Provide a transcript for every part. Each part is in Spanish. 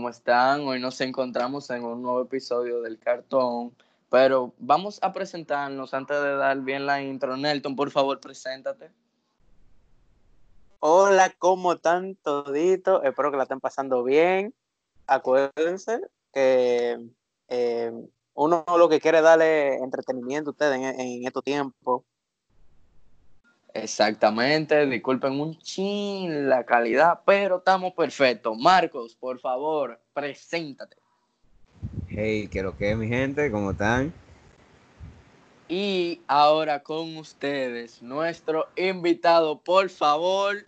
¿cómo están? Hoy nos encontramos en un nuevo episodio del cartón, pero vamos a presentarnos antes de dar bien la intro. Nelton, por favor, preséntate. Hola, ¿cómo están toditos? Espero que la estén pasando bien. Acuérdense que eh, uno lo que quiere darle entretenimiento a ustedes en, en estos tiempos. Exactamente, disculpen un chin la calidad, pero estamos perfectos. Marcos, por favor, preséntate. Hey, quiero que mi gente, ¿cómo están? Y ahora con ustedes, nuestro invitado, por favor.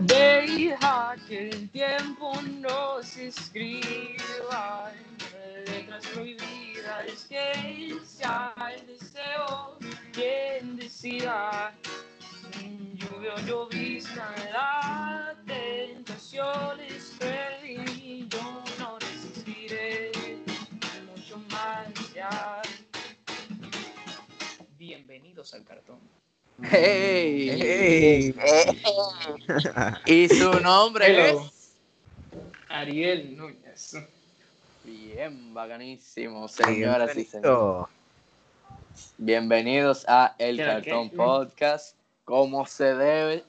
Deja que el tiempo nos escriba letras prohibidas que sea el deseo quien decida lluvia o llovizna la tentación es y yo no resistiré mucho más ya bienvenidos al cartón Hey, Hey. y su nombre Hello. es. Ariel Núñez Bien, bacanísimo, señoras y señores. Bienvenido. Bienvenidos a El ¿Qué, Cartón? Podcast. Como se debe,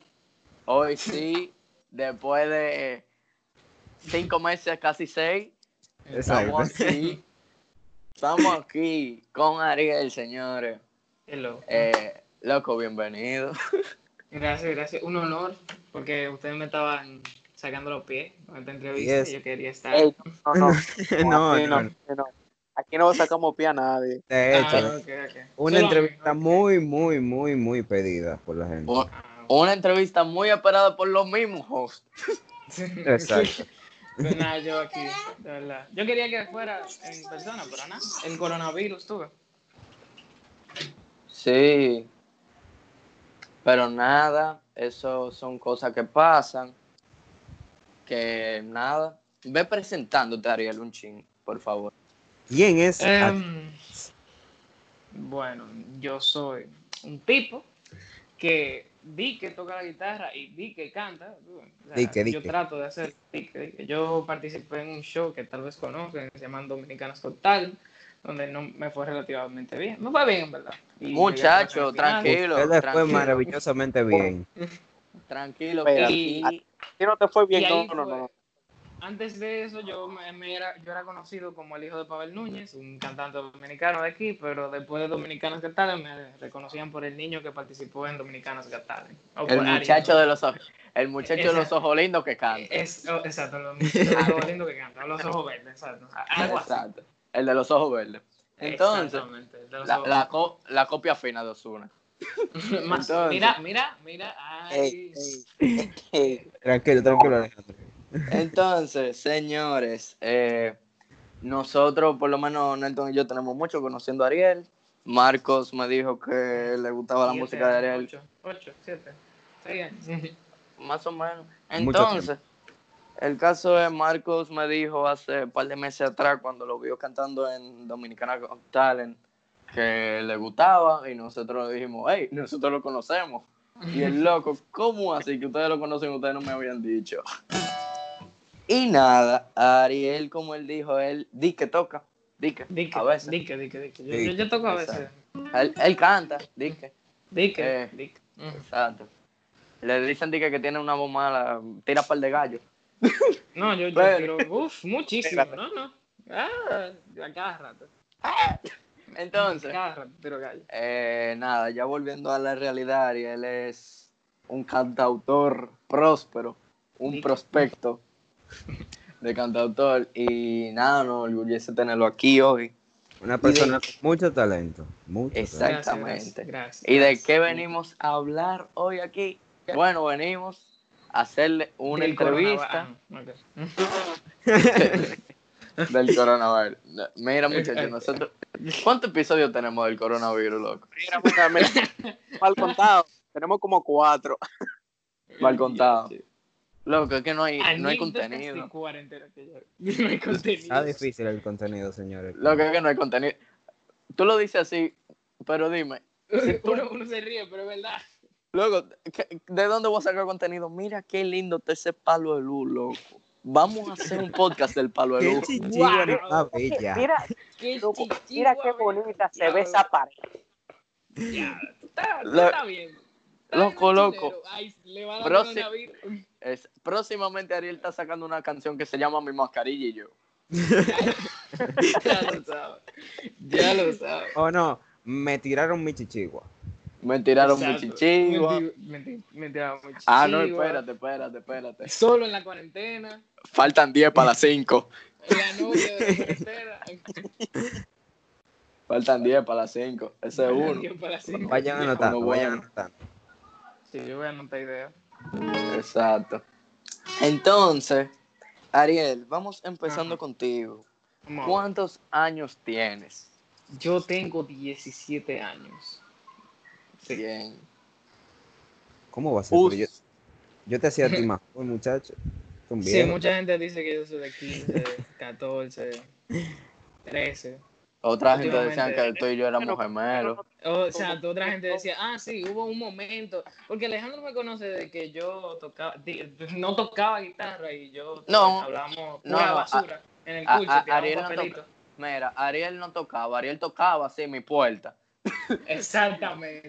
hoy sí, después de cinco meses, casi seis, Exacto. estamos aquí. Estamos aquí con Ariel, señores. Hello. Eh, loco, bienvenido. Gracias, gracias. Un honor, porque ustedes me estaban sacando los pies con esta entrevista Yes. y yo quería estar. Ey, no, no, no, aquí no, no, no. Aquí no sacamos pie a nadie. De hecho, Ah, ok, ok. una Solo- entrevista muy, muy, muy, muy pedida por la gente. Ah, Una entrevista muy esperada por los mismos hosts. Exacto. Pues nada, yo aquí, de verdad. Yo quería que fuera en persona, pero nada. El coronavirus tuve. Sí. Pero nada, eso son cosas que pasan. Que nada. Ve presentándote, Ariel, un ching, por favor. ¿Quién es? Em, bueno, yo soy un tipo que di que toca la guitarra y di que canta. O sea, Di que, di yo trato de hacer di que, di que. Yo participé en un show que tal vez conocen, se llama Dominicanas Total, donde no me fue relativamente bien. Me fue bien, en verdad. Y Muchacho, tranquilo. Usted le fue tranquilo. maravillosamente bien. Tranquilo, Y- Si no te fue bien, no, no, fue- no. Antes de eso, yo, me, me era, yo era conocido como el hijo de Pavel Núñez, un cantante dominicano de aquí, pero después de Dominicanos Got Talent me reconocían por el niño que participó en Dominicanos Got Talent. El muchacho de los ojos, el muchacho de los ojos lindos que canta. Es, oh, exacto, los ojos lindos que cantan, los ojos verdes, exacto. Algo así. Exacto. El de los ojos verdes. Entonces, Exactamente, el de los la, ojos la, co- la copia fina de Osuna. Verdes. Más- entonces- Mira, mira, mira. Ay, Ey, ey, ey. Tranquilo, tranquilo, Alejandro. Entonces, señores, eh, nosotros, por lo menos Nelton y yo, tenemos mucho conociendo a Ariel. Marcos me dijo que le gustaba la siete, música de Ariel, Ocho, ocho, siete. Seis años. más o menos. Entonces, el caso es, Marcos me dijo hace un par de meses atrás, cuando lo vio cantando en Dominicana Talent, que le gustaba y nosotros le dijimos, hey, nosotros lo conocemos. Y el loco, ¿cómo así que ustedes lo conocen? Ustedes no me habían dicho. Y nada, Ariel, como él dijo, él di que toca, di que, a veces. dique, dique, dique. Yo, Dique. yo, yo toco a veces. Él, él canta, di que, Eh. dique. Ujú. exacto. Le dicen di que, que tiene una voz mala, tira par de gallo. No, yo, yo Pero- uff, muchísimo, no, no. Ah, a cada rato. Entonces, eh, nada, ya volviendo a la realidad, Ariel es un cantautor próspero, un prospecto de cantautor. Y nada, nos orgullece tenerlo aquí hoy. Una persona con mucho talento. Mucho talento. Exactamente. Gracias, gracias, ¿Y de qué venimos a hablar hoy aquí? Bueno, venimos a hacerle una entrevista. Ah. del coronavirus. Mira, muchachos, nosotros. ¿Cuántos episodios tenemos del coronavirus, loco? Mira, mira, mira. Mal contado. Tenemos como cuatro. Mal contado. Loco, es que no hay, no hay contenido. No hay contenido. Está difícil el contenido, señores. Loco, es que no hay contenido. Tú lo dices así, pero dime, tú- Uno, uno se ríe, pero es verdad. Luego, ¿qué- ¿de dónde voy a sacar contenido? Mira qué lindo está ese palo de luz, loco. Vamos a hacer un podcast del palo de luz. Wow. Mira, Qué loco, chichigua, mira qué bonita se ve esa pared. Ya, está, Lo- está bien. Está loco, loco. chilero. Ay, le va a dar Prosi- una vida. Es- próximamente Ariel está sacando una canción que se llama Mi mascarilla y yo. Ya lo sabes. Ya lo sabes. O no, me tiraron mi chichigua. Me tiraron chichigua. Menti- menti- Me tiraron mi Ah, no, espérate, espérate, espérate. Solo en la cuarentena. Faltan 10 para las 5. La novia de la cuarentena. Faltan 10 para las 5. Ese es uno. Vayan anotando, vayan anotando. Sí, yo voy a anotar idea. Exacto. Entonces, Ariel, vamos empezando Ajá. contigo. ¿Cuántos años tienes? Yo tengo 17 años. Sí. Bien. ¿Cómo va a ser? Yo, yo te hacía a ti más, muchacho. Sí, mucha gente dice que yo soy de 15, 14, 13. Otra gente decía que tú y yo éramos Pero- gemelos. O sea, otra gente decía, ah, sí, hubo un momento. Porque Alejandro me conoce de que yo tocaba, no tocaba guitarra y yo No, hablamos no, pura basura en el curso, a- tiramos Ariel no papelitos. Mira, Ariel no tocaba, Ariel tocaba así mi puerta. Exactamente.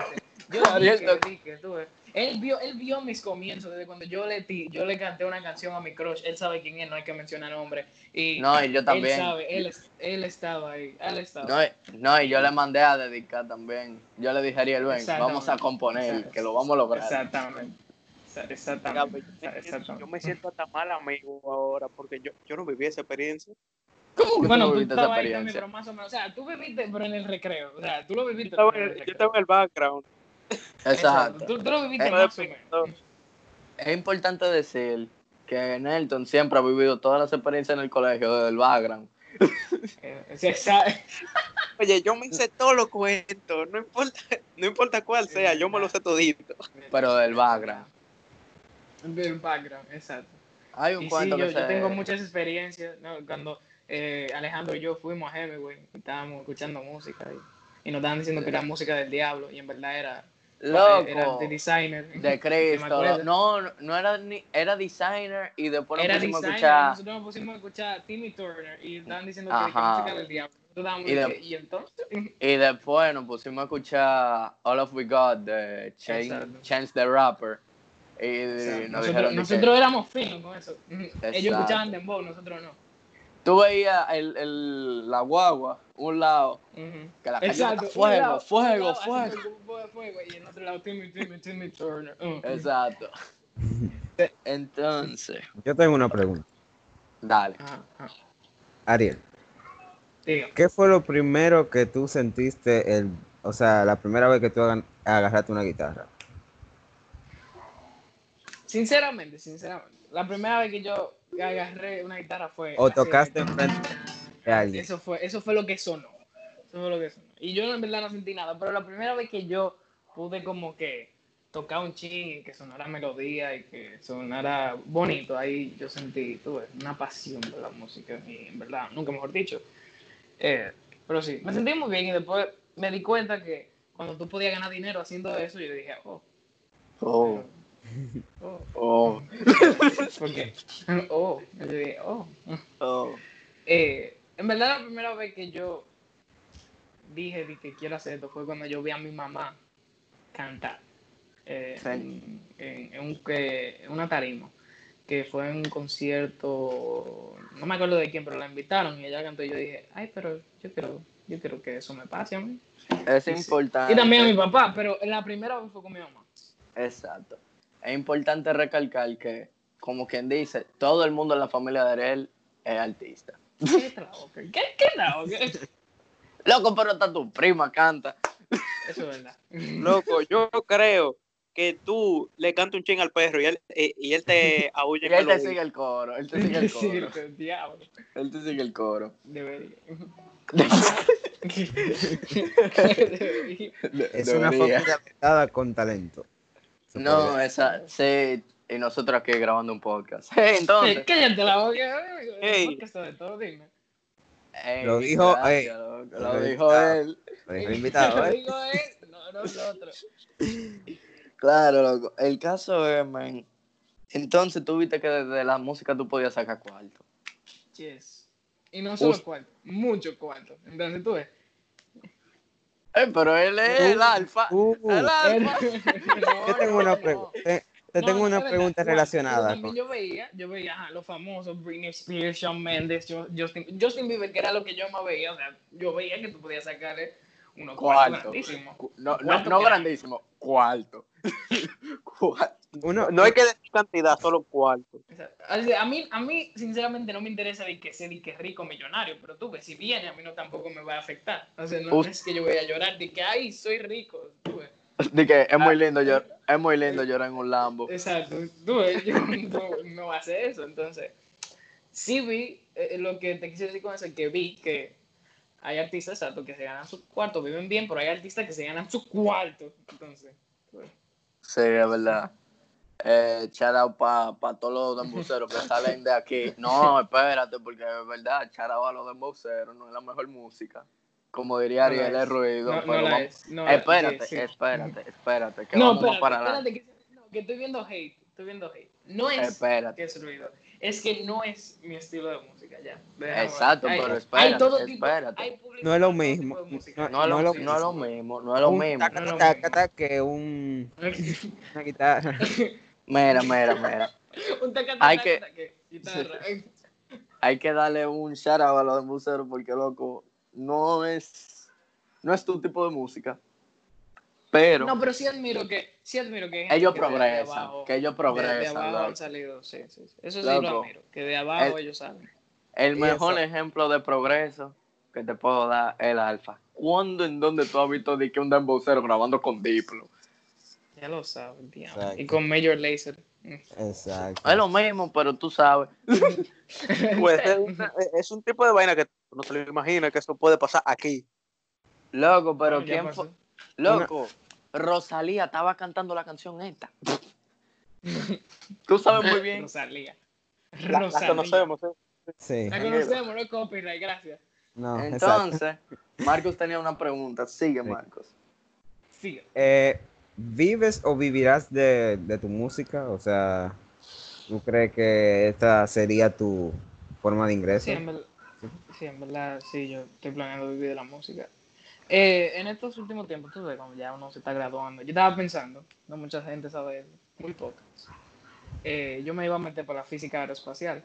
Yo Ariel dije, toc- dije, tú ves. Él vio, él vio mis comienzos desde cuando yo le, ti- yo le canté una canción a mi crush. Él sabe quién es, no hay que mencionar nombre. Y No, y yo también. Él sabe, él, es- él estaba ahí. Él estaba No, y- no, y yo le mandé a dedicar también. Yo le dije a Ariel, ven, vamos a componer, que lo vamos a lograr. Exactamente. Pues, yo, me siento, Exactamente. yo me siento hasta mal amigo ahora porque yo, yo no viví esa experiencia. ¿Cómo que Bueno, tú tú viviste esa estabas ahí también, experiencia? pero más o menos. O sea, tú viviste, pero en el recreo. O sea, tú lo Yo viviste. estaba, en el yo estaba en el background. Exacto. Tú, tú lo viviste Eh, más menos. Es importante decir que Nelton siempre ha vivido todas las experiencias en el colegio desde el background. Eh, Oye, yo me hice todos los cuentos, no importa, no importa cuál sea, yo me lo sé todito. Pero del background. Del background, exacto. Hay un Y sí, cuento yo, que yo se... tengo muchas experiencias. ¿no? Cuando eh, Alejandro y yo fuimos a Hemingway, y estábamos escuchando música y, y nos estaban diciendo que era música del diablo y en verdad era, era Loco, de designer. de Cristo. No, no, no era ni... Era designer y después Era nos pusimos a designer, escuchar... nosotros nos pusimos a escuchar Timmy Turner y estaban diciendo que era Ajá. música del diablo. Nosotros Y de- que, y entonces, Y después nos pusimos a escuchar All of We Got de Chan- Exacto. Chance the Rapper. Y nos nosotros, dijeron de que nosotros éramos finos con eso. Ellos Exacto. escuchaban Dembow, nosotros no. tú veías el, el, la guagua, un lado, Ujú. que la calle fuego, fuego, fuego. fuego, fuego, y en otro lado Timmy, Timmy, Timmy Turner. Uh. Exacto. Entonces, Yo tengo una pregunta. dale. Ajá, ajá. Ariel, Diga. ¿qué fue lo primero que tú sentiste, el, o sea, la primera vez que tú agarraste una guitarra? Sinceramente, sinceramente, la primera vez que yo agarré una guitarra fue. ¿O tocaste enfrente de alguien? Eso fue, eso fue lo que sonó. Eso fue lo que sonó. Y yo en verdad no sentí nada, pero la primera vez que yo pude como que tocar un ching y que sonara melodía y que sonara bonito, ahí yo sentí, tuve una pasión por la música y en verdad, nunca mejor dicho. Eh, pero sí, me sentí muy bien y después me di cuenta que cuando tú podías ganar dinero haciendo eso, yo dije, oh, Oh, oh, oh, ¿por qué? Oh, yo dije, oh. oh. Eh, en verdad la primera vez que yo dije que quiero hacer esto fue cuando yo vi a mi mamá cantar eh, Sí. en, en- en un, en una tarima que fue en un concierto no me acuerdo de quién pero la invitaron y ella cantó y yo dije ay pero yo quiero yo quiero que eso me pase a mí Es importante. y también a mi papá pero la primera vez fue con mi mamá Exacto. Es importante recalcar que, como quien dice, todo el mundo en la familia de Ariel es artista. ¿qué? ¿qué, qué? ¿Qué? Loco, pero hasta tu prima canta. Eso es verdad Loco, yo creo que tú le cantas un ching al perro y él, eh, y él te aúlla Y él el te sigue el coro, él te sigue el Sí, coro. el diablo Él te sigue el coro. debería Debería. De- Es una familia adoptada con talento. No, podría- esa, sí, y nosotros aquí grabando un podcast. Entonces, Cállate la boca. Ey. ¿Qué de todo? Dime. ey, Lo dijo, gracias, Lo Lo dijo dijo él. Lo dejó invitado, Lo ¿eh? digo él, no nosotros. Claro, loco. El caso es, man. Entonces tú viste que desde la música tú podías sacar cuarto. Yes. Y no solo Us- cuarto, mucho cuarto. Entonces tú ves. Eh, pero él es el alfa. Uh, el alfa. yo tengo una pregunta. Te, te tengo una pregunta relacionada. Con- yo veía, yo veía ajá, los famosos Britney Spears, Shawn Mendes, Justin, Justin Bieber, que era lo que yo más veía. O sea, yo veía que tú podías sacarle cuartos Cuarto. grandísimos. Cu- No, no, no que- grandísimo. Cuarto. Uno, No hay que decir cantidad, solo cuarto. A mí, a mí, sinceramente, no me interesa de que sea de que rico millonario, pero tú ves, si viene, a mí no tampoco me va a afectar. O sea, no Us- es que yo voy a llorar de que, ay, soy rico. Tú ves. De que es muy lindo llorar, es muy lindo llorar en un Lambo. Exacto, tú yo no, no voy a hacer eso. Entonces, sí vi, eh, lo que te quise decir con eso, es que vi que hay artistas, exacto, que se ganan su cuarto, viven bien, pero hay artistas que se ganan su cuarto. Entonces, pues, Sí, es verdad. Eh, shout out para pa todos los demboceros que salen de aquí. No, espérate, porque es verdad, shout out a los demboceros, no es la mejor música. Como diría No Ariel, es. es ruido. no, pero es. No la- espérate, sí, sí. espérate, espérate, que No, vamos espérate, para espérate, que, no, que estoy viendo hate, estoy viendo hate. No es Espérate. que es ruido, es que no es mi estilo de música, ya. Déjame- Exacto, hay- pero hay espérate, todo tipo- espérate. hay No es lo mismo. tipo de música. No es lo, no lo no es lo mismo, no es lo un mismo. taca, No es lo taca, que un, una guitarra. Mira, mira, mira. Un taca, Hay que- guitarra. Hay que darle un shout out a los demboceros porque, loco, no es, no es tu tipo de música. Pero No, pero sí admiro que, sí admiro que ellos que de- de progresan, abajo- que ellos de- progresan. De, abajo han salido, sí, sí. sí. Eso sí Loco. lo admiro, que de abajo El- ellos salen. El Y mejor eso. ejemplo de progreso que te puedo dar es el alfa. ¿Cuándo en donde tú has visto de que un dembocero grabando con Diplo? Ya lo. Exacto. Y con Major Lazer. Mm. Exacto. Es lo mismo, pero tú sabes. Pues es, una- es un tipo de vaina que tú no te lo imaginas que eso puede pasar aquí. Loco, pero ¿quién fue? Loco, Rosalía estaba cantando la canción esta. Tú sabes muy bien. Rosalía. La, la Rosalía. conocemos. ¿eh? Sí. La conocemos, no es copyright, gracias. No, exacto. Entonces, Marcos tenía una pregunta. Sigue, Sí. Marcos. Sigue. Eh, ¿Vives o vivirás de, de tu música? O sea, ¿tú crees que esta sería tu forma de ingreso? Sí, en verdad, sí, en verdad, sí, yo estoy planeando vivir de la música. Eh, en estos últimos tiempos, tú sabes, cuando ya uno se está graduando, yo estaba pensando, no mucha gente sabe eso, muy pocas. Eh, yo me iba a meter por la física aeroespacial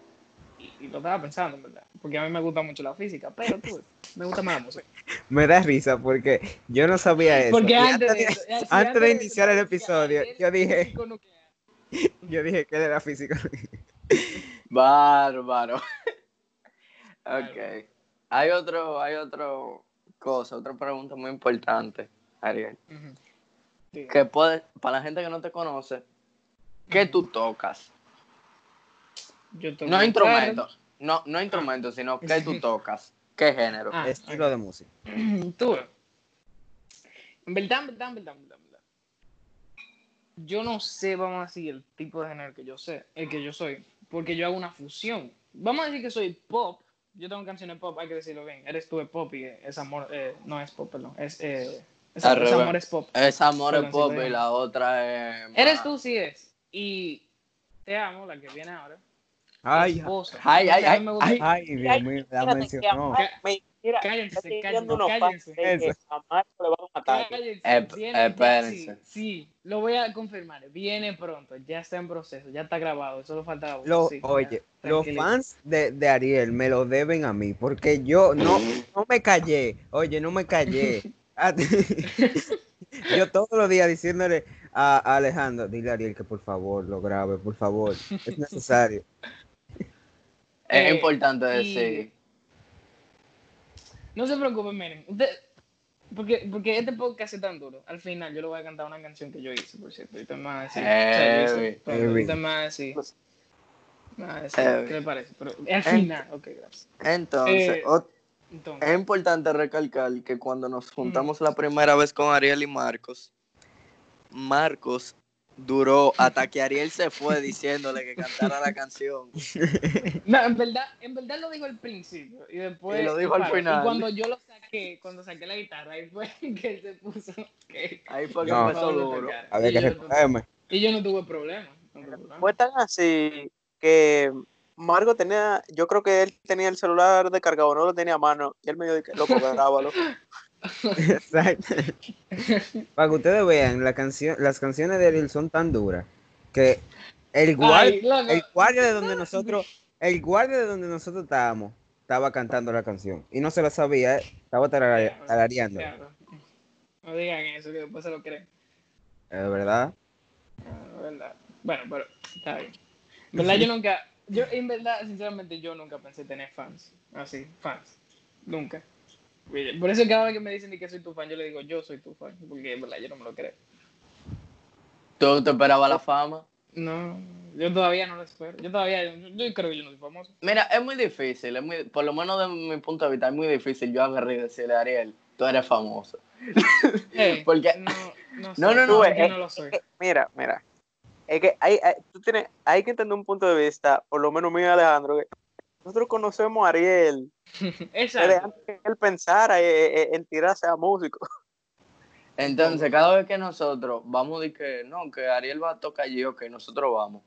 y, y lo estaba pensando, en verdad, porque a mí me gusta mucho la física, pero tú, me gusta más la música. Me da risa porque yo no sabía eso. Porque antes de, de, eso- ya, sí, antes de iniciar el episodio, "Ay, yo dije- físico nuclear". yo dije que él era físico. Bárbaro. ok. Hay otro, hay otro cosa, otra pregunta muy importante, Ariel. Sí. Que puede, para la gente que no te conoce, ¿qué tú tocas? Yo toco No instrumentos, no, no instrumentos, sino ¿qué tú tocas? ¿Qué género? Ah, Estilo de música. Tú, en verdad, en verdad, en verdad, en verdad, en verdad. Yo no sé, vamos a decir, el tipo de género que yo sé, el que yo soy, porque yo hago una fusión. Vamos a decir que soy pop. Yo tengo canciones pop, hay que decirlo bien. Eres tú de pop y es amor, eh, no es pop, perdón. Es, eh, es, es amor es pop. Es amor es pop y la otra es... Eres tú, sí es. Y te amo, la que viene ahora. Ay, ay, ay, ay, ay. ay, Dios mío, la mencionó. me- mira, Cállense, cállense, cállense. que le va a ataque. Cállense, Ep- viene- ya- espérense. sí, sí, lo voy a confirmar. Viene pronto, ya está en proceso, ya está grabado, solo falta la voz. Lo- sí, ya, oye, los fans de, de Ariel me lo deben a mí, porque yo no, no me callé. Oye, no me callé. Ah, yo todos los días diciéndole a, a Alejandro, dile a Ariel que por favor lo grabe, por favor. Es necesario. Es Eh, importante y- decir. No se preocupen, miren. Usted, porque, porque este podcast es tan duro. Al final yo le voy a cantar una canción que yo hice, por cierto. Y usted me va a decir. Heavy, o sea, yo hice, pero heavy. usted me va a decir. me va a decir, Heavy. ¿Qué le parece? Pero al final, ok, gracias. Entonces, eh, Entonces, es importante recalcar que cuando nos juntamos la primera vez con Ariel y Marcos, Marcos duró hasta que Ariel se fue diciéndole que cantara la canción. No, en verdad, en verdad lo dijo al principio y después. Y lo dijo al final. Y cuando yo lo saqué, cuando saqué la guitarra, ahí fue que él se puso. Que, Ahí fue que No. empezó duro. tocara. Había Y que yo no tuve- recogerme. Y yo no tuve problema. no tuve problema. Fue tan así que Margo tenía, yo creo que él tenía el celular descargado, no lo tenía a mano, y él me dijo, que, loco, grábalo. Exacto. Para que ustedes vean, la canción, las canciones de Ariel son tan duras que el Ay, loco. el guardia de donde nosotros, el guardia de donde nosotros estábamos, estaba cantando la canción y no se la sabía, ¿eh? estaba tarare- tarareando. No digan eso, que después se lo creen. Es verdad. ¿verdad? Bueno, pero está bien. En verdad, yo nunca, yo en verdad, sinceramente, yo nunca pensé tener fans. Así, fans. Nunca. Por eso cada vez que me dicen que soy tu fan, yo le digo, yo soy tu fan. Porque en verdad yo no me lo creo. ¿Tú te esperabas la fama? No, yo todavía no lo espero. Yo todavía, yo, yo creo que yo no soy famoso. Mira, es muy difícil, es muy, por lo menos de mi punto de vista, es muy difícil yo agarrar y decirle a Ariel, tú eres famoso. Hey, Porque- no, no, No, soy, no, eh, no lo soy. Mira, mira, es que hay, hay- tú tienes, hay que entender un punto de vista, por lo menos mío Alejandro, que nosotros conocemos a Ariel Exacto. antes que él pensara en, en- en tirarse a músico. Entonces, cada vez que nosotros vamos de que, no, que Ariel va a tocar allí, ok, nosotros vamos.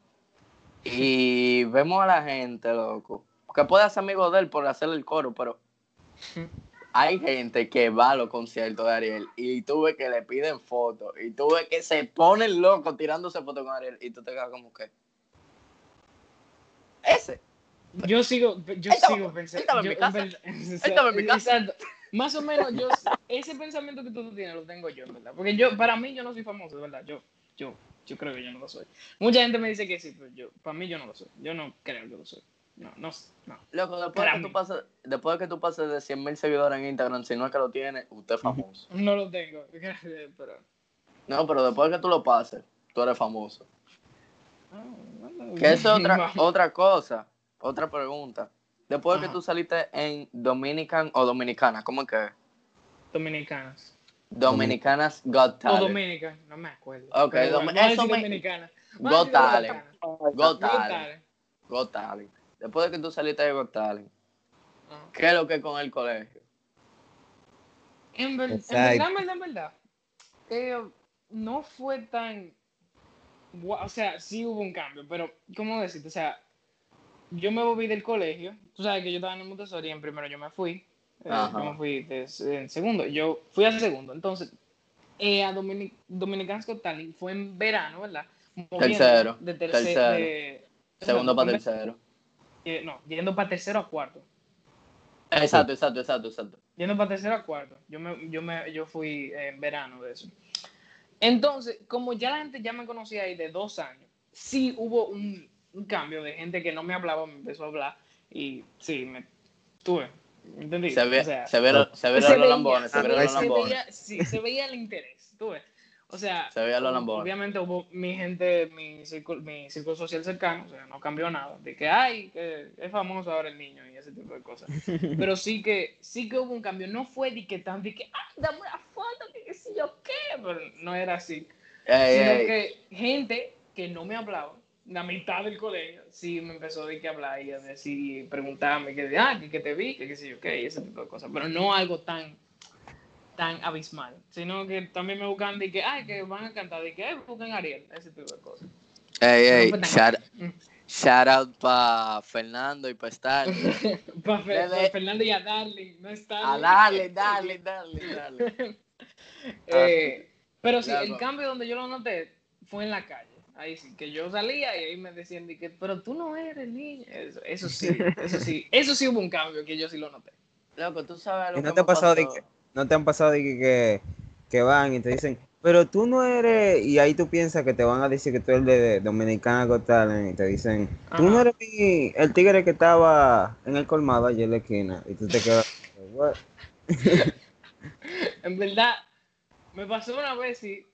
Y vemos a la gente, loco, que puede ser amigo de él por hacerle el coro, pero hay gente que va a los conciertos de Ariel y tú ves que le piden fotos y tú ves que se ponen locos tirándose fotos con Ariel y tú te quedas como que... Yo sigo, yo Ahí estaba- sigo pensando. ahí estaba en yo, en. Más o menos, yo, ese pensamiento que tú tienes lo tengo yo, en verdad. Porque yo, para mí, yo no soy famoso, de verdad. Yo, yo, yo creo que yo no lo soy. Mucha gente me dice que sí, pero yo, para mí, yo no lo soy. Yo no creo que lo soy. No, no, no. Loco, después que tú pases, después de que tú pases de 100 mil seguidores en Instagram, si no es que lo tienes, usted es famoso. No lo tengo. Pero, No, pero después de que tú lo pases, tú eres famoso. bueno, Que eso es otra, otra cosa, otra pregunta. Después de que tú saliste en Dominican o Dominicana, ¿cómo es que es? Dominicanas. Dominicanas Got O Talent. Dominica, no me acuerdo. Ok, Dom- bueno, eso me- Dominicana. Got Talent. Got Got Talent. Got Talent. Después de que tú saliste de Got Talent, Ajá. ¿qué es lo que es con el colegio? En, ver- en Exacto. verdad, en verdad, en verdad, eh, no fue tan. O sea, sí hubo un cambio, pero, ¿cómo decirte? O sea, yo me volví del colegio. Tú sabes que yo estaba en el Montessori y en primero yo me fui. eh, yo me fui de- en segundo. Yo fui al segundo. Entonces, eh, a Dominic, Dominican's Got Talent fue en verano, ¿verdad? Moviéndose Tercero, De tercer, tercero. de- Segundo no, para tercero. eh, no, yendo para tercero a cuarto. Exacto, exacto, exacto, exacto. Yendo para tercero a cuarto. Yo, me, yo, me, yo fui en verano de eso. Entonces, como ya la gente ya me conocía ahí de dos años, sí hubo un, un cambio de gente que no me hablaba, me empezó a hablar y sí, me tuve. ¿Entendí? Se ve, O sea, se ve, se ve se los veía- lambones, se se ve los veía- se lambones. veía- sí, se veía el interés, tú ves. O sea, Se veía los lambones. obviamente hubo mi gente, mi círculo, mi círculo social cercano, o sea, no cambió nada. De que, ay, que es famoso ahora el niño y ese tipo de cosas. Pero sí que, sí que hubo un cambio. No fue de que tan, de que, ay, dame una foto, que qué sé yo qué. Pero no era así. Ey, Sino ey. que gente que no me hablaba, la mitad del colegio, sí me empezó de que hablar y a decir, preguntarme, que, ah, que, que te vi, que qué sé yo qué, ese tipo de cosas. Pero no algo tan tan abismal, sino que también me buscan de que, ay, que van a cantar, de que, ay, buscan Ariel, ese tipo de cosas. Ey, ey, No tan shout, shout out para Fernando y para Star. Pa' Fe- Desde- pa' Fernando y a Darling, no está. A darle, dale, dale, dale. Eh, pero sí, el cambio donde yo lo noté fue en la calle. Ahí sí, que yo salía y ahí me decían de que, pero tú no eres niño. Eso, eso sí, eso sí, eso sí hubo un cambio que yo sí lo noté. Loco, tú sabes lo ¿Y no que te ha pasado de que- ¿No te han pasado de que, que, que van y te dicen, pero tú no eres, y ahí tú piensas que te van a decir que tú eres de Dominicana Got Talent, y te dicen, tú no eres mi- el tigre que estaba en el colmado allí en la esquina, y tú te quedas, "What?". En verdad, me pasó una vez, sí,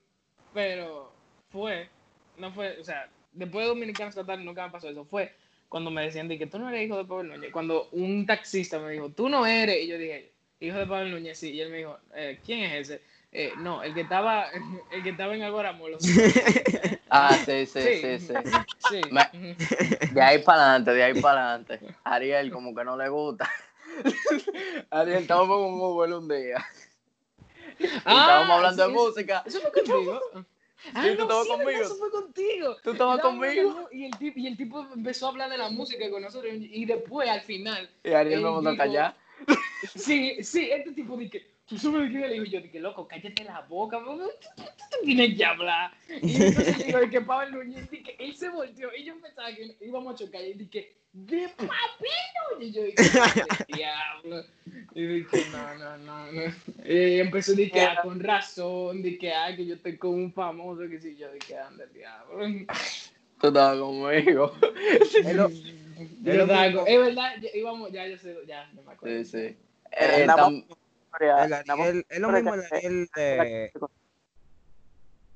pero fue, no fue, o sea, después de Dominicanos Total nunca me pasó eso, fue cuando me decían de que tú no eres hijo de Pablo Núñez, cuando un taxista me dijo, tú no eres, y yo dije, hijo de Pablo Núñez, sí, y él me dijo, eh, ¿quién es ese? Eh, no, el que estaba, el que estaba en Agora Molo. Ah, sí, sí, sí, sí. Sí. Me- De ahí para adelante, de ahí para adelante. Ariel, como que no le gusta. Ariel, estábamos con un Uber un día. Y estábamos hablando de Ah, música. Eso fue contigo. Ah, tú no, sí, conmigo. Eso fue contigo. Tú estabas conmigo. Y el, tipo, y el tipo empezó a hablar de la música con nosotros. Y después, al final, Y Ariel me mandó a callar. sí, sí, este tipo dije, tú sabes qué le digo yo, dije, loco, cállate la boca, tú, tú- tú- tú tienes que hablar. Y entonces digo, que Pablo Núñez, dije, él se volteó y yo pensaba que íbamos a chocar y dije, de papi Núñez. Y yo dije, "Qué diablo. Y dije, no, no, no, no. Y empezó a decir, ah, con razón, dije, ah, que yo estoy con un famoso, que si yo dije, anda, diablo. Tú estabas conmigo. Es lo- Yo estaba con- Es verdad, íbamos, ya, yo sé, ya, no me acuerdo. Sí, sí. Eh, Historia- el Ariel- es lo mismo el Ariel de.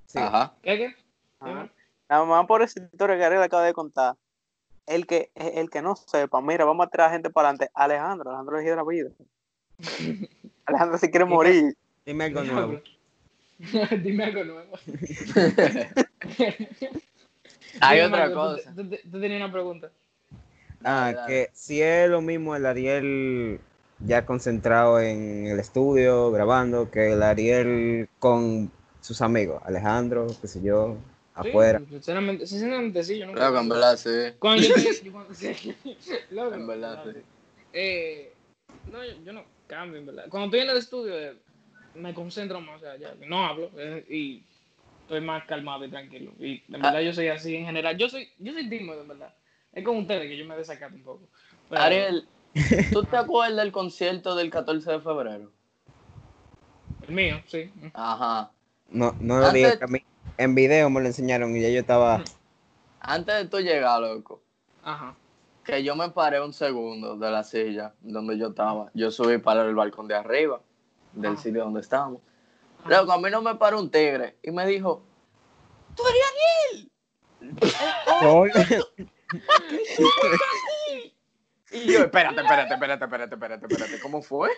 Sí. Ajá. ¿Qué, qué? Ajá. Nada más por esa historia que Ariel acaba de contar. El que, el que no sepa, mira, vamos a traer gente para adelante. Alejandro, Alejandro es la vida. Alejandro se quiere morir. Dime algo nuevo. Dime algo nuevo. Hay Dime otra cosa. Tú, tú- tú tenías una pregunta. Ah, Dale, dale. que si es lo mismo el Ariel ya concentrado en el estudio, grabando, que el Ariel con sus amigos, Alejandro, qué sé yo, afuera. Sí, sinceramente, sinceramente sí, yo nunca. Loco, en verdad, sí. Cuando yo te- yo cuando- sí, loco, En verdad, sí. Eh, no, yo, yo no cambio, en verdad. Cuando estoy en el estudio, eh, me concentro más, o sea, ya, no hablo eh, y estoy más calmado y tranquilo. Y en verdad yo soy así en general. Yo soy, yo soy tímido, en verdad. Es con ustedes que yo me desacato un poco. Pero- Ariel, ¿tú te acuerdas del concierto del 14 de febrero? El mío, sí. Ajá. No, no lo digas que a mí. En video me lo enseñaron y ya yo estaba. Antes de tú llegar, loco, Ajá. que yo me paré un segundo de la silla donde yo estaba. Yo subí para el balcón de arriba, del Ajá. sitio donde estábamos. Luego a mí no me paró un tigre y me dijo, ¡Tú eres. Ariel! Y yo, espérate, espérate, espérate, espérate, espérate, espérate, ¿cómo fue?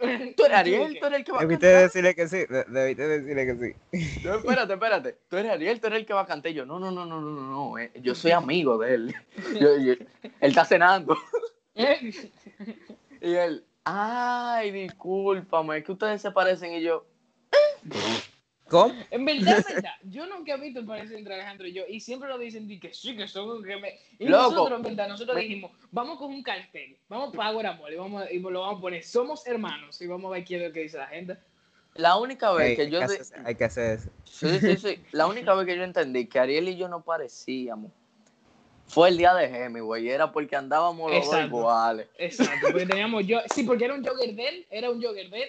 ¿Tú eres Ariel? ¿Tú eres el que va a Debiste cantar? decirle que sí. de- Debiste decirle que sí. No, espérate, espérate. Tú eres Ariel, tú eres el que va a cantar. Y yo, no, no, no, no, no, no, no. eh, Yo soy amigo de él. Yo- yo- él está cenando. Y él, ay, discúlpame, es que ustedes se parecen. Y yo, ¿Cómo? En verdad, en verdad, yo nunca he visto el parecido entre Alejandro y yo, y siempre lo dicen de que sí, que son que me... Y Loco. nosotros, en verdad, nosotros dijimos, vamos con un cartel, vamos para Agora Mall, y, vamos, y lo vamos a poner, somos hermanos, y vamos a ver qué es lo que dice la gente. la única vez que hay, yo. que di- hacer, hay que hacer eso. Sí, sí, sí. La única vez que yo entendí que Ariel y yo no parecíamos fue el día de Hemingway. Y era porque andábamos los dos Exacto. iguales. Exacto, porque teníamos yo, sí, porque era un jogger de él, era un jogger de él,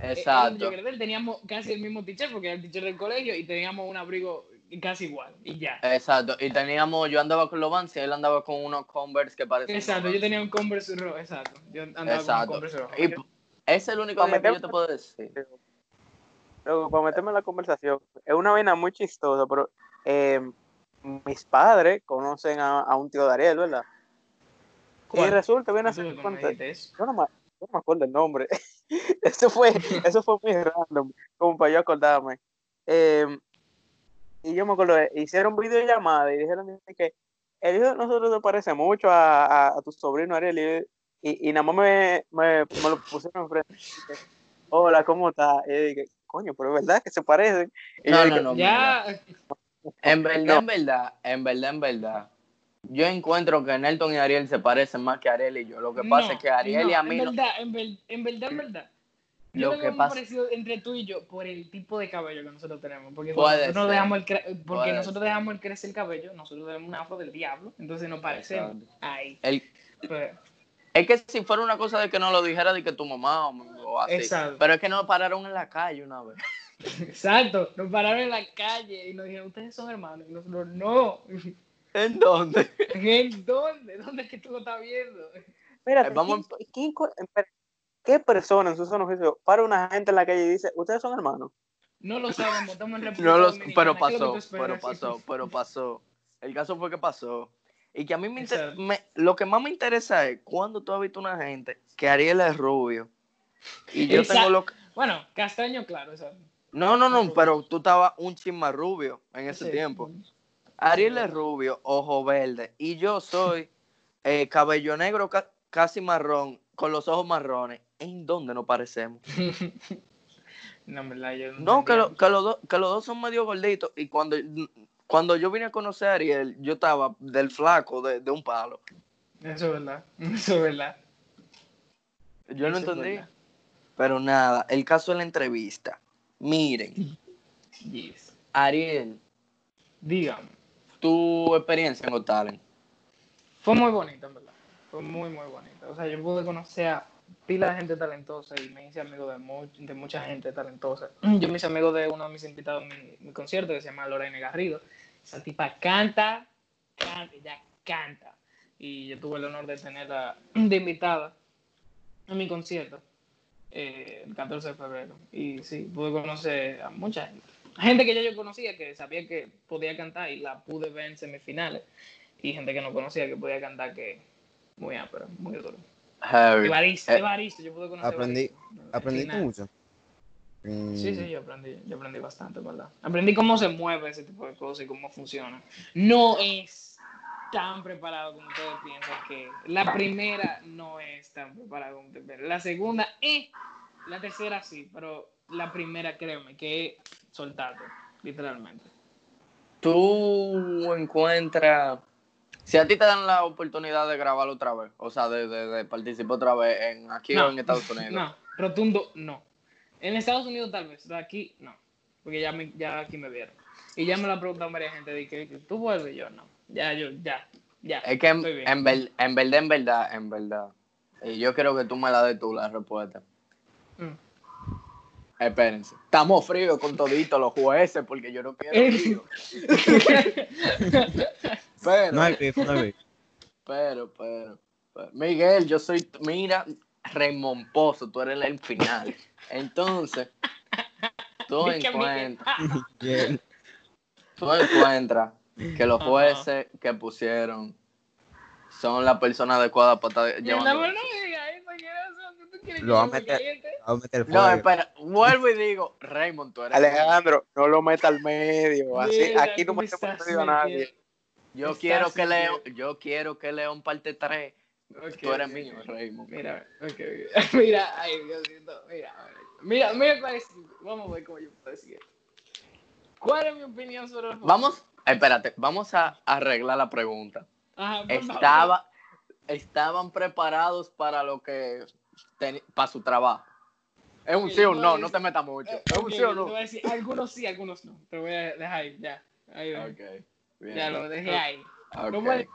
Exacto. jogger de él, teníamos casi el mismo teacher, porque era el teacher del colegio, y teníamos un abrigo casi igual, y ya. Exacto. Y teníamos, yo andaba con los Vans y él andaba con unos Converse que parecían. Exacto, yo tenía un Converse rojo, exacto, yo andaba con Exacto. un Converse rojo. Y es el único que yo te puedo decir. Luego, para meterme en la conversación, es una vaina muy chistosa, pero eh, mis padres conocen a, a un tío de Ariel, ¿verdad? Y ¿Cuál? resulta, viene a ser yo yo no me acuerdo el nombre. eso fue, eso fue muy random, como para yo acordarme. Eh, y yo me acuerdo, eh, hicieron videollamada y dijeron que el hijo de nosotros se parece mucho a, a- a tu sobrino Ariel. Y, y, y nada más me, me, me lo pusieron enfrente. Dije, Hola, ¿cómo estás? Y yo dije, coño, pero es verdad que se parecen. Y yo No, dije, no, no. Ya, En verdad, No. en verdad, en verdad, en verdad. Yo encuentro que Nelton y Ariel se parecen más que Ariel y yo. Lo que pasa no, es que Ariel no, y a mí en no. verdad, en, ver- en verdad, en verdad. Yo Lo que pasa- parecido entre tú y yo por el tipo de cabello que nosotros tenemos. Porque Puede nosotros ser. dejamos el cre- porque Puede nosotros ser. dejamos el crecer el cabello, nosotros tenemos un afro del diablo, entonces nos parecemos. Ahí. El- Pero- es que si fuera una cosa de que no lo dijera de que tu mamá o, o así. Exacto. Pero es que nos pararon en la calle una vez. exacto. Nos pararon en la calle y nos dijeron, ustedes son hermanos. Y nosotros, no. ¿En dónde? ¿En dónde? ¿Dónde es que tú lo estás viendo? Espérate, Eh, vamos ¿quién- quién co- espera, ¿qué persona en su sano juicio para una gente en la calle y dice, ustedes son hermanos? No lo sabemos, estamos en República No lo, Dominicana. pero ¿Qué es lo que pasó, pero pasó, pero pasó. El caso fue que pasó. Y que a mí me, inter- Exacto. me- lo que más me interesa es cuando tú has visto una gente que Ariel es rubio y yo Exacto. tengo lo Bueno, castaño, claro. Eso. No, no, no, pero tú estabas un chisma rubio en ese Sí. tiempo. Ariel es rubio, ojo verde, y yo soy eh, cabello negro, ca- casi marrón, con los ojos marrones. ¿En dónde nos parecemos? No, en verdad, yo No, que, entendía. lo- que los dos, que los dos son medio gorditos. Y cuando, cuando yo vine a conocer a Ariel, yo estaba del flaco, de, de un palo. Eso es verdad. Eso es verdad. Yo no entendí. Pero nada, el caso de la entrevista. Miren, Yes. Ariel, Dígame. Tu experiencia en Got Talent. Fue muy bonita, en verdad. Fue muy, muy bonita. O sea, yo pude conocer a pila de gente talentosa y me hice amigo de, mu- de mucha gente talentosa. Yo me hice amigo de uno de mis invitados en mi, mi concierto que se llama Lorena Garrido. Esa tipa canta, canta, ya canta. Y yo tuve el honor de tenerla de invitada a mi concierto eh, el 14 de febrero. Y sí, pude conocer a mucha gente. Gente que ya yo conocía, que sabía que podía cantar y la pude ver en semifinales. Y gente que no conocía que podía cantar que muy ápera, muy duro. Evaristo, Eh, Evaristo, yo pude conocer aprendí- Evaristo. ¿Aprendiste mucho? Mm, Sí, sí, yo aprendí, yo aprendí bastante, ¿verdad? Aprendí cómo se mueve ese tipo de cosas y cómo funciona. No es tan preparado como ustedes piensan que la primera no es tan preparada como ustedes piensan. La segunda es, la tercera sí, pero la primera, créeme, que es soltarte, literalmente. Tú encuentras. Si a ti te dan la oportunidad de grabar otra vez, o sea, de, de, de participar otra vez en aquí No. o en Estados Unidos. No, rotundo no. En Estados Unidos tal vez, pero aquí no, porque ya, me, ya aquí me vieron. Y ya me lo ha preguntado varias gente, de que, que tú vuelves, y yo no. Ya, yo, ya, ya. Es que en, en, ver- en verdad, en verdad, en verdad. Y yo quiero que tú me la des tú la respuesta. Mm. Espérense. Estamos fríos con toditos los jueces porque yo no quiero frío. Pero, No hay beef, no hay beef. pero, pero, pero. Miguel, yo soy, mira, Raymond Pozo, tú eres el final. Entonces, tú encuentras, tú encuentras que los jueces que pusieron son la persona adecuada para estar llevando no, a meter No, fuego. espera, vuelvo y digo, Raymond, tú eres. Alejandro, no lo meta al medio. Así, Mira, aquí no me metes por estás medio a nadie. Yo quiero que. León, yo quiero que León parte 3. Ok, Tú eres ok, mío, ok. Raymond. Mira, mira, ay, Diosito, mira, mira, mira cuál es, vamos a ver cómo yo puedo decir esto. ¿Cuál es mi opinión sobre los Vamos, espérate, vamos a arreglar la pregunta. Ajá. Estaba, estaban preparados para lo que teni- para su trabajo. Es un Ok, sí o no, no te metas mucho. Eh, Es un sí o Te no. voy a decir, algunos sí, algunos no. Te voy a dejar ahí, ya. Ahí va. Ok, bien. Ya lo dejé ahí. Ok. No puede-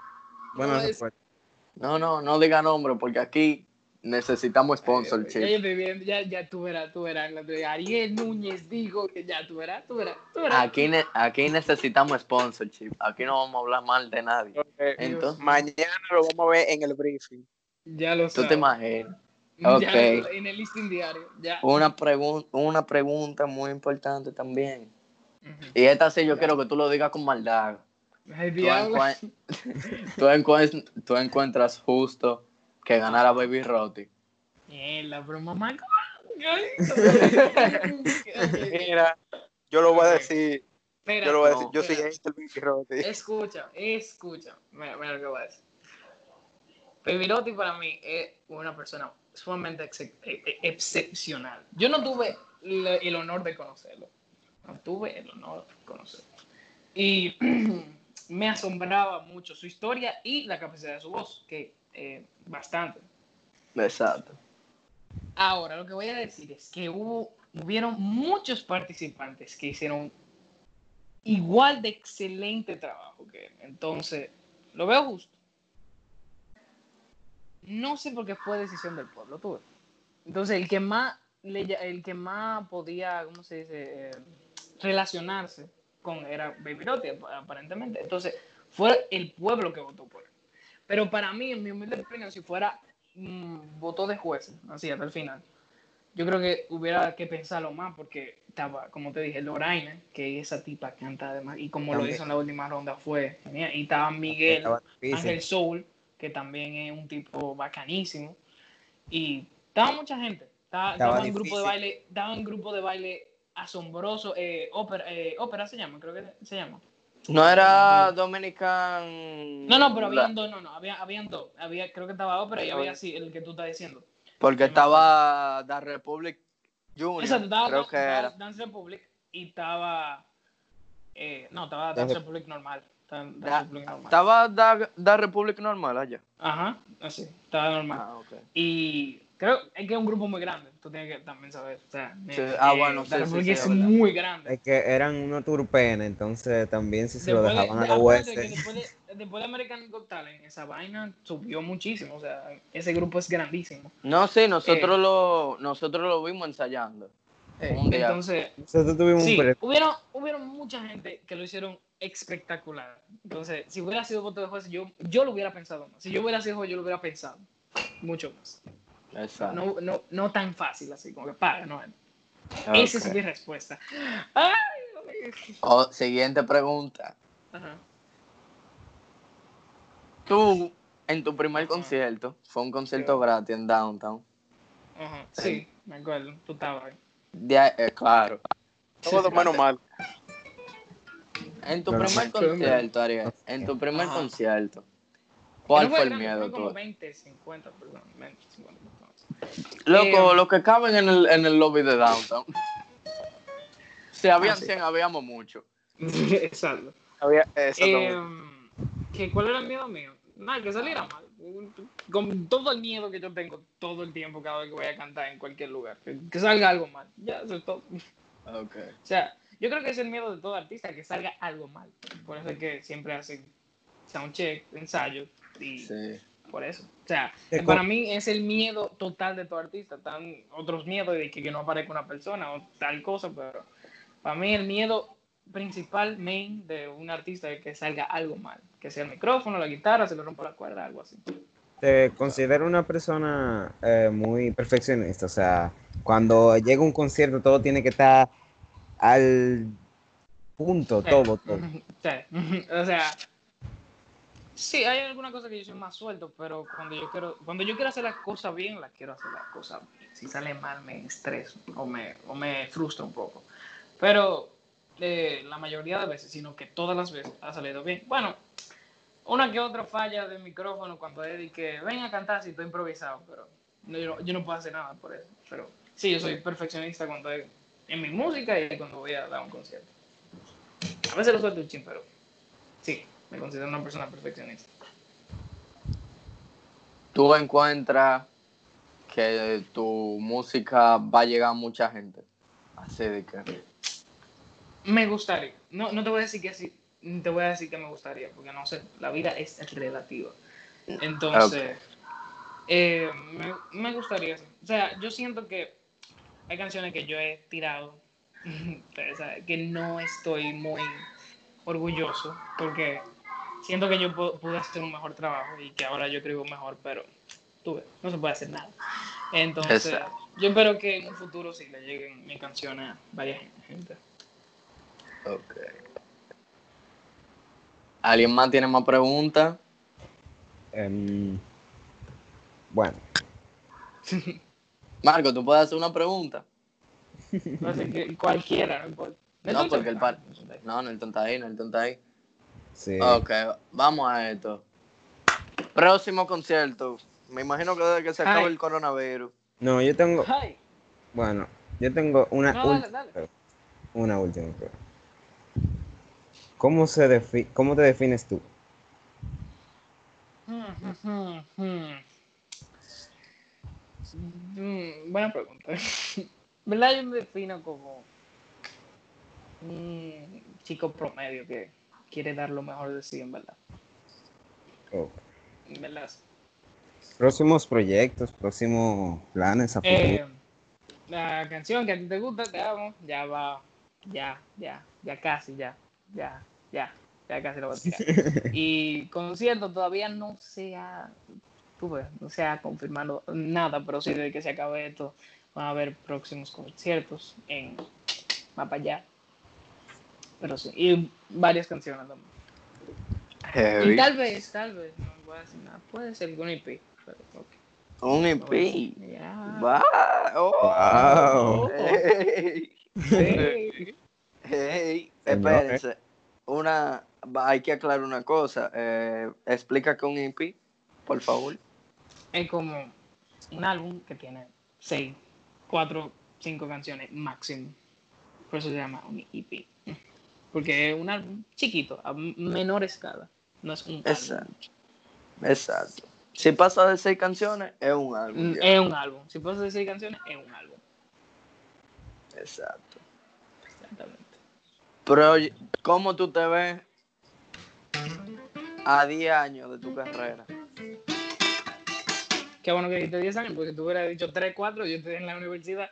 Bueno, no. No, no, no diga nombre porque aquí necesitamos yo estoy viendo, ya, ya tú verás, tú verás. Ariel Núñez dijo que ya tú verás, tú verás, tú verás. Aquí, ne- aquí necesitamos sponsorship. Aquí no vamos a hablar mal de nadie. Ok, Entonces, Mañana lo vamos a ver en el briefing. Ya lo tú sabes. te imaginas. Ya Ok. lo- en el listing diario, ya. Una, pregun- una pregunta muy importante también. Y esta sí yo quiero que tú lo digas con maldad. Ay, Tú, diablo. encuen- tú encuen- tú encuentras justo que ganara Baby Roti. Mierda, pero mamá. Mira, yo lo voy a decir. Yo lo voy a no, decir. Yo soy este Luis Rotti. Escucha, escucha. Mira, mira lo que voy a decir. Pevirotti para mí es una persona sumamente ex- e- e- excepcional. Yo no tuve el honor de conocerlo. No tuve el honor de conocerlo. Y me asombraba mucho su historia y la capacidad de su voz, que eh, bastante. Exacto. Ahora, lo que voy a decir es que hubo, hubieron muchos participantes que hicieron igual de excelente trabajo que él. Entonces, lo veo justo. No sé por qué fue decisión del pueblo, tú. Entonces, el que más, el que más podía, ¿cómo se dice? Eh, relacionarse con era Baby ap- aparentemente. Entonces, fue el pueblo que votó por él. Pero para mí, en mi humilde opinión, si fuera mm, votó de jueces, así hasta el final, yo creo que hubiera que pensarlo más porque estaba, como te dije, Loraina, que esa tipa canta además, y como lo hizo en la última ronda fue genial. Y estaba Miguel, Estaba. Ángel Soul, que también es un tipo bacanísimo. Y estaba mucha gente. Estaba Estaba, estaba un grupo de baile, estaba un grupo de baile asombroso, eh, ópera, eh, ópera se llama, creo que se llama. No era Dominican. No, no, pero habían dos, no, no, había, habían dos. Había, creo que estaba ópera y había así, el que tú estás diciendo. Porque estaba The Republic Junior. Exacto, estaba, creo Dan- que era. Dance Republic y estaba. Eh, no, estaba Dance Republic normal. Estaba Da- Republic normal. Estaba allá. Ajá, así, estaba normal. Ah, ok. Y creo es que es un grupo muy grande, tú tienes que también saber. O sea, Sí, eh, ah, eh, bueno, sí, sí, sí, es muy grande. Es que eran unos turpenes, entonces también si se lo Después de- dejaban a de- los acuérdate que jueces. después de, después de American Got Talent, esa vaina subió muchísimo. O sea, ese grupo es grandísimo. No, sí, nosotros, lo, nosotros lo vimos ensayando. Eh, entonces, Nosotros tuvimos sí, un pre- hubieron, hubieron mucha gente que lo hicieron espectacular. Entonces, si hubiera sido voto de juez, yo, yo lo hubiera pensado más. Si yo hubiera sido juez, yo lo hubiera pensado mucho más. Exacto. No, no, no tan fácil así, como que paga, no. Esa es mi respuesta. Ay, Oh, siguiente pregunta. Ajá. Tú, en tu primer Ajá. concierto, fue un concierto Sí. gratis en Downtown. Ajá. Sí, me acuerdo. Tú estabas ahí. De eh, claro. Todo menos mal. En tu primer concierto, Ariel, en tu primer Ajá. concierto, ¿cuál fue el miedo? Tú? 20, 50 personas. 20, 50 personas. Loco, Eh, los que caben en el, en el lobby de Downtown. Si habían Ah, sí. 100, habíamos mucho. Exacto. Había. Eh, ¿qué, ¿Cuál era el miedo mío? Nada, que saliera mal. Con todo el miedo que yo tengo todo el tiempo cada vez que voy a cantar en cualquier lugar. Que, que salga algo mal. Ya, eso es todo. Ok. O sea, yo creo que es el miedo de todo artista, que salga algo mal. Por eso es que siempre hacen soundcheck, ensayo y Sí. por eso. O sea, para mí es el miedo total de todo artista. Están otros miedos de que, que no aparezca una persona o tal cosa, pero para mí el miedo principal, main, de un artista es que salga algo mal. Que sea el micrófono, la guitarra, se le rompa la cuerda, algo así. Te considero una persona eh, muy perfeccionista, o sea, cuando llega un concierto todo tiene que estar al punto, todo, todo. Sí. o sea, sí, hay alguna cosa que yo soy más suelto, pero cuando yo quiero, cuando yo quiero hacer las cosas bien, las quiero hacer las cosas bien. Si sale mal, me estreso o me, o me frustra un poco. Pero eh, la mayoría de veces, sino que todas las veces ha salido bien. Bueno, una que otra falla de micrófono cuando es de que ven a cantar si estoy improvisado, pero yo, no, yo no puedo hacer nada por eso. Pero sí, yo soy perfeccionista cuando es en mi música y cuando voy a dar un concierto. A veces lo suelto un chin, pero sí, me considero una persona perfeccionista. Tú encuentras que tu música va a llegar a mucha gente. Así de que. Me gustaría. No, no te voy a decir que sí, te voy a decir que me gustaría, porque no sé, la vida es relativa. Entonces, eh, me, me gustaría. O sea, yo siento que hay canciones que yo he tirado, que no estoy muy orgulloso, porque siento que yo pu- pude hacer un mejor trabajo y que ahora yo escribo mejor, pero tuve, no se puede hacer nada. Entonces, Exacto. yo espero que en un futuro sí le lleguen mis canciones a varias gente. Ok. ¿Alguien más tiene más preguntas? Em, bueno, Marco, ¿tú puedes hacer una pregunta? Así que cualquiera, no. No, porque el par. No, Nelton está ahí, Nelton está ahí. sí. Ok, vamos a esto. Próximo concierto. Me imagino que desde que se acabe Ay. el coronavirus. No, yo tengo, Ay, bueno, yo tengo una, No, dale, última dale. una última pregunta. ¿Cómo, se defi- ¿Cómo te defines tú? Mm, Buena pregunta. ¿Verdad? Yo me defino como un chico promedio que quiere dar lo mejor de sí, en verdad. En verdad. Próximos proyectos, próximos planes a futuro. Eh, la canción que a ti te gusta, te amo, ya va, ya, ya, ya casi, ya, ya, ya, ya casi lo voy a tirar. Y concierto todavía no se ha, tú ves, no se ha confirmado nada, pero sí desde que se acabe esto van a haber próximos conciertos en más para allá. Pero sí, y varias canciones también. Y tal vez, tal vez, no voy a decir nada, puede ser algún EP, pero ok. Un EP. Ya. Va. Oh. Wow. Señor, espérense. Una, hay que aclarar una cosa. Eh, explica que un EP, por favor. Es como un álbum que tiene seis, cuatro, cinco canciones máximo. Por eso se llama un EP. Porque es un álbum chiquito, a menor escala. No es un álbum. Exacto. Exacto. Si pasa de seis canciones, es un álbum. Mm, ya. Es un álbum. Si puedo decir canciones, es un álbum. Exacto. Exactamente. Pero, oye, ¿cómo tú te ves a 10 años de tu carrera? Qué bueno que dijiste 10 años, porque tú hubieras dicho 3, 4, yo estoy en la universidad.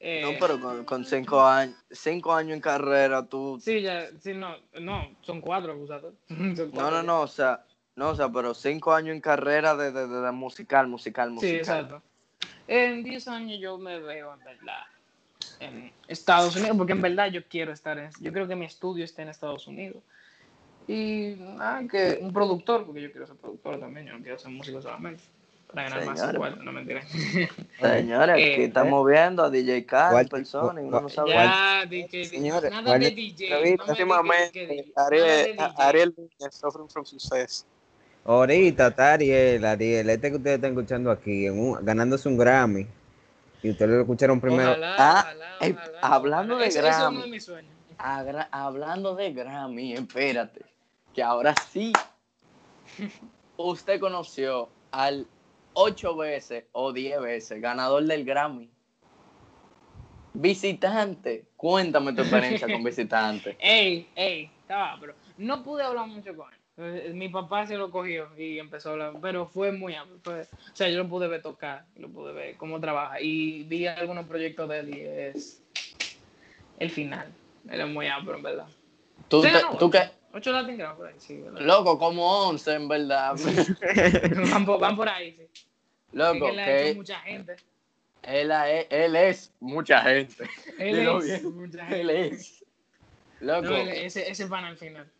eh, No, pero con, con cinco años, cinco años en carrera, tú... Sí, ya, sí, no, no, son cuatro acusados. No, no, no, o sea, no, o sea, pero cinco años en carrera de, de, de- de musical, musical, Sí, musical. exacto. En 10 años yo me veo, en verdad, en Estados Unidos, porque en verdad yo quiero estar en, yo creo que mi estudio esté en Estados Unidos. Y nada, que un productor, porque yo quiero ser productor también, yo no quiero ser músico solamente, para ganar más Señores. igual, no mentira. Señores, aquí Eh, estamos viendo a DJ Khaled ¿Cuál en persona y uno no sabe. ya, DJ, Señores, nada ¿cuál de es- DJ. No Ariel. Ariel Suffering from Success. Ahorita está Ariel, Ariel, este que ustedes están escuchando aquí, en un- ganándose un Grammy. Y ustedes lo escucharon primero. Ojalá, Ah, ojalá, eh, ojalá, hablando ojalá. de Ese- ese es Grammy. uno de mis sueños. Agra- hablando de Grammy, espérate, que ahora sí, usted conoció al ocho veces o diez veces ganador del Grammy. Visitante, cuéntame tu experiencia con visitante. Ey, ey, estaba, pero no pude hablar mucho con él. Eh, Mi papá se lo cogió y empezó a hablar, pero fue muy amplio. fue- o sea, yo lo pude ver tocar, lo pude ver cómo trabaja y vi algunos proyectos de él y es el final. Él es muy amplio, en verdad. Tú, te- no, tú que, Ocho Latin Grammy por ahí, sí. ¿verdad? loco, como once en verdad. van, por, van por ahí, sí. Es Loco, que él ha hecho mucha gente. él, es- él es mucha gente. Él es mucha gente. Él es. Loco, No, él- ese, ese van al final.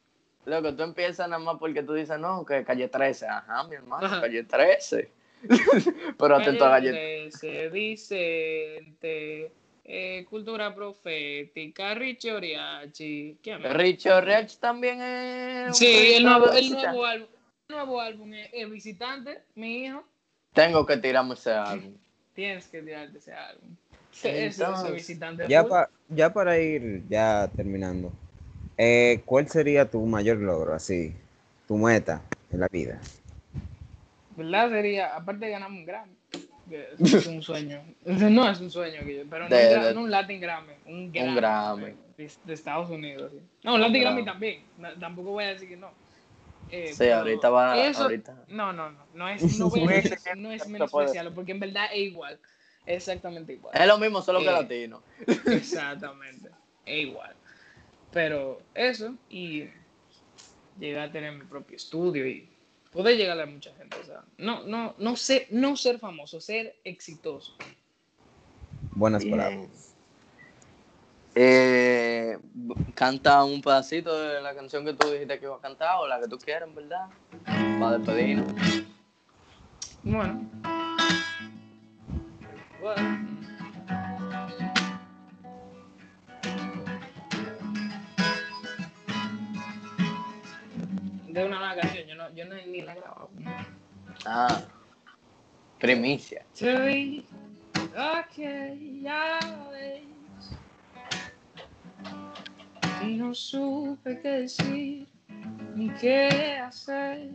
Loco, tú empiezas nada más porque tú dices, no, que calle 13. Ajá, mi hermano, Ajá. calle 13. Pero atento a calle Calle 13, Vicente, eh, Cultura Profética, Richie Oriachi. Richard Rech también es. Sí, el nuevo, el nuevo álbum. El nuevo álbum es, es Visitante, mi hijo. Tengo que tirarme ese álbum. Tienes que tirarte ese álbum. Ese, ese- ese Entonces, Visitante. Ya, pa- ya para ir ya terminando, eh, ¿cuál sería tu mayor logro, así, tu meta en la vida? ¿Verdad? Sería, aparte de ganarme un Grammy. que Es un sueño. No es un sueño, que yo- pero no, De- un, gra- de- no un Latin Grammy. Un Grammy. Grammy. De, de Estados Unidos. sí. No, un Latin Grammy Grammy. también. No, tampoco voy a decir que no. Eh, Sí, ahorita va. eso- Ahorita. No, no, no. No es, no voy a decir que no es menos especial, porque en verdad es igual. Exactamente igual. Es lo mismo, solo que Eh. latino. Exactamente. Es igual. Pero eso, y llegar a tener mi propio estudio y poder llegar a mucha gente. O sea, no, no, no, ser, no ser famoso, ser exitoso. Buenas Bien. palabras. Eh, canta un pedacito de la canción que tú dijiste que iba a cantar o la que tú quieras, en verdad. Para despedirnos. Bueno. Bueno. De una nueva canción, yo, no, yo no, ni la he grabado. Ah, primicia. Te vi aquella vez y no supe qué decir ni qué hacer.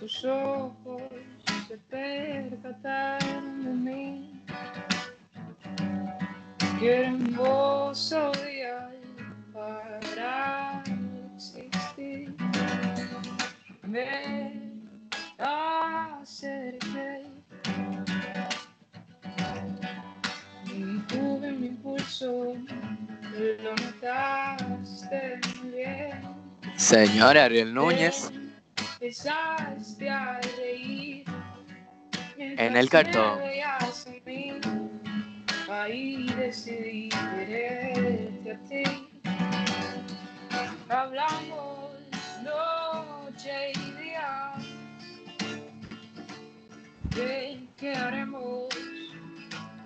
Tus ojos se percataron de mí. Qué hermoso Me acerqué. Tuve mi impulso, lo notaste bien. Señor Ariel Núñez. Empezaste a reír. En el cartón. Mí, ahí decidí quererte a ti. Hablamos día ¿Qué, ¿Qué haremos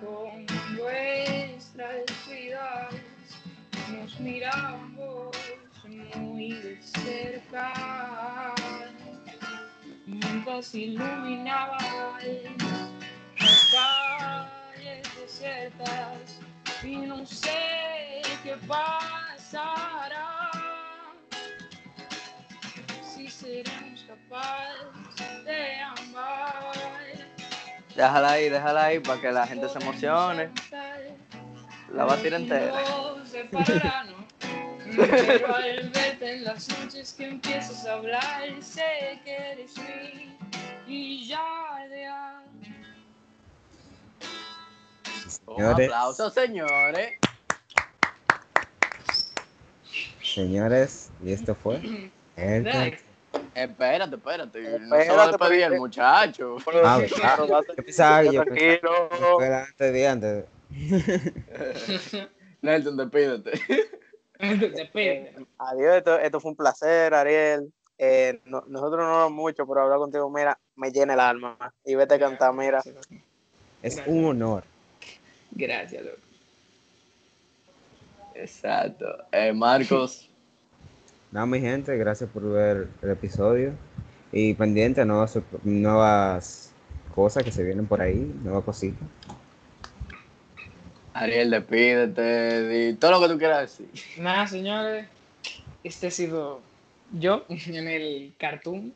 con nuestras vidas? Nos miramos muy de cerca. Mientras iluminaban las calles desertas y no sé qué pasará seremos capaces de amar. Déjala ahí, déjala ahí para que la gente se emocione. La va a tirar entera. Pero al verte en las noches que empiezas a hablar, sé que eres mí y ya de Un aplauso, señores. Señores, y esto fue el Dale. Espérate, espérate. No se Espérate, va a despedir porque- el muchacho. Ah, yo pensaba Tranquilo. antes de antes. Nelson, despídete. Despídete. Adiós, esto, esto fue un placer, Ariel. Eh, no- nosotros no hablamos mucho, pero hablar contigo, mira, me llena el alma. Y vete a cantar, mira. Es un honor. Gracias, loco. Exacto. Eh, Marcos, Nada, mi gente, gracias por ver el episodio. Y pendiente a nuevas, nuevas cosas que se vienen por ahí, nuevas cositas. Ariel, despídete. Di todo lo que tú quieras decir. Nada, señores. Este ha sido yo en el cartoon.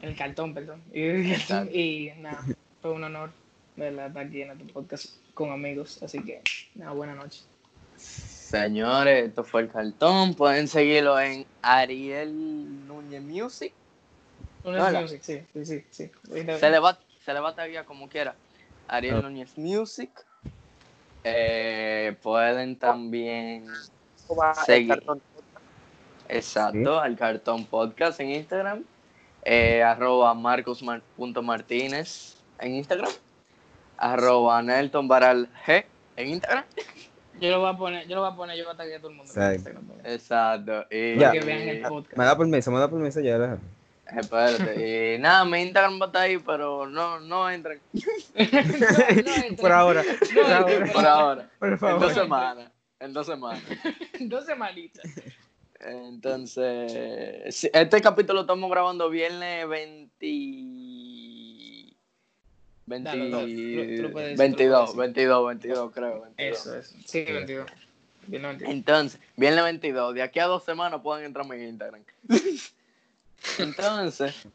El cartón, perdón. Y, nada, fue un honor ¿verdad? estar aquí en este podcast con amigos. Así que, nada, buena noche. Señores, esto fue el cartón. Pueden seguirlo en Ariel Núñez Music. Hola. music, sí, sí, sí. sí. Se le va, se le va como quiera. Ariel Ah. Núñez Music. Eh, pueden también, cartón. exacto, al cartón podcast en Instagram. Eh, arroba marcos.martínez en Instagram. Arroba Nelton Baral G en Instagram. Yo lo voy a poner, yo lo voy a poner, yo voy a taggear a todo el mundo. Exacto. Exacto. Y, Ya. Que vean el podcast. Me da permiso, me da permiso ya. Alejandro? Espérate. Y nada, mi Instagram va a estar ahí, pero no, no entren No, no entra. Por ahora. No, por ahora. por ahora. Por En favor. dos semanas. En dos semanas. Dos semanitas. Entonces, este capítulo lo estamos grabando viernes 20... 20 Dale, dale. Tú- tú lo puedes decir, tú lo 22, puedes 22, 22, creo. 22. Eso, eso. Sí, 22. Bien, no entiendo. Entonces, viernes 22, de aquí a dos semanas pueden entrar a mi Instagram. Entonces,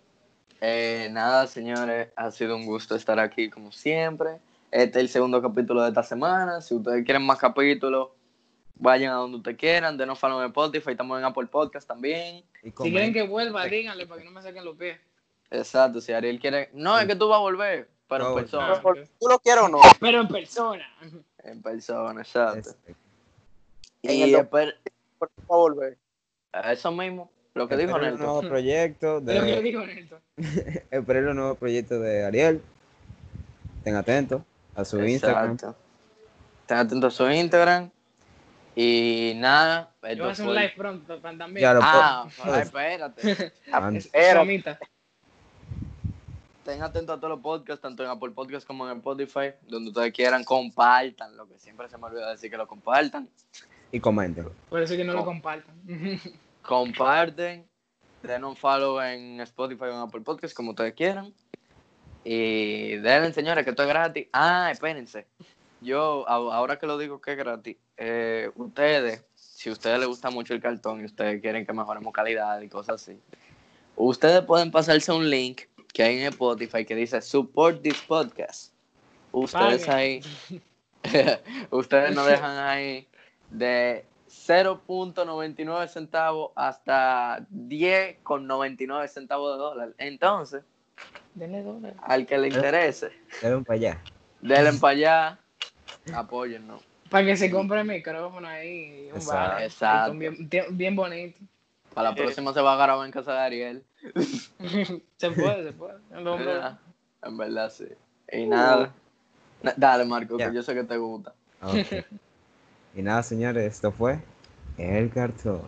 eh, nada, señores, ha sido un gusto estar aquí como siempre. Este es el segundo capítulo de esta semana. Si ustedes quieren más capítulos, vayan a donde ustedes quieran. Denos follow en Spotify, estamos en Apple Podcast también. Y Si quieren que vuelva, díganle para que no me saquen los pies. Exacto, si Ariel quiere... No, es que tú vas a volver, pero en persona. ¿Tú lo quieres o no? Pero en persona. En persona, exacto. Este, Y esper- ¿Por volver? eso mismo, lo que dijo Nelton. nuevos proyectos Es lo que de, digo, Nelson. esperen los nuevos proyectos de Ariel. Estén atentos a su Instagram. Estén atentos a su Instagram. Y nada. Yo voy a hacer un live pronto también. Ya lo Ah, puedo- ah, espérate. Antes. Es Era. somita. Estén atentos a todos los podcasts, tanto en Apple Podcasts como en Spotify, donde ustedes quieran, compartan, lo que siempre se me olvida decir que lo compartan. Y comenten. Por eso que no lo compartan. Comparten, den un follow en Spotify o en Apple Podcasts, como ustedes quieran. Y denle, señores, que esto es gratis. Ah, espérense. Yo, ahora que lo digo que es gratis, eh, ustedes, si a ustedes les gusta mucho el cartón y ustedes quieren que mejoremos calidad y cosas así, ustedes pueden pasarse un link que hay en Spotify que dice Support this podcast. Ustedes ahí, ustedes nos dejan ahí de 0.99 centavos hasta 10.99 centavos de dólar. Entonces, Denle dólares. al que le interese, Denle para allá. denle para allá, apóyennos. Para que se compre el micrófono ahí. Un Exacto. bar. Exacto. Bien, bien bonito. Para la próxima se va a grabar en casa de Ariel. se puede, se puede. No. ¿verdad? En verdad, sí. Y nada. Na- Dale, Marco, que yo sé que te gusta. Ok. y nada, señores, esto fue El Cartón.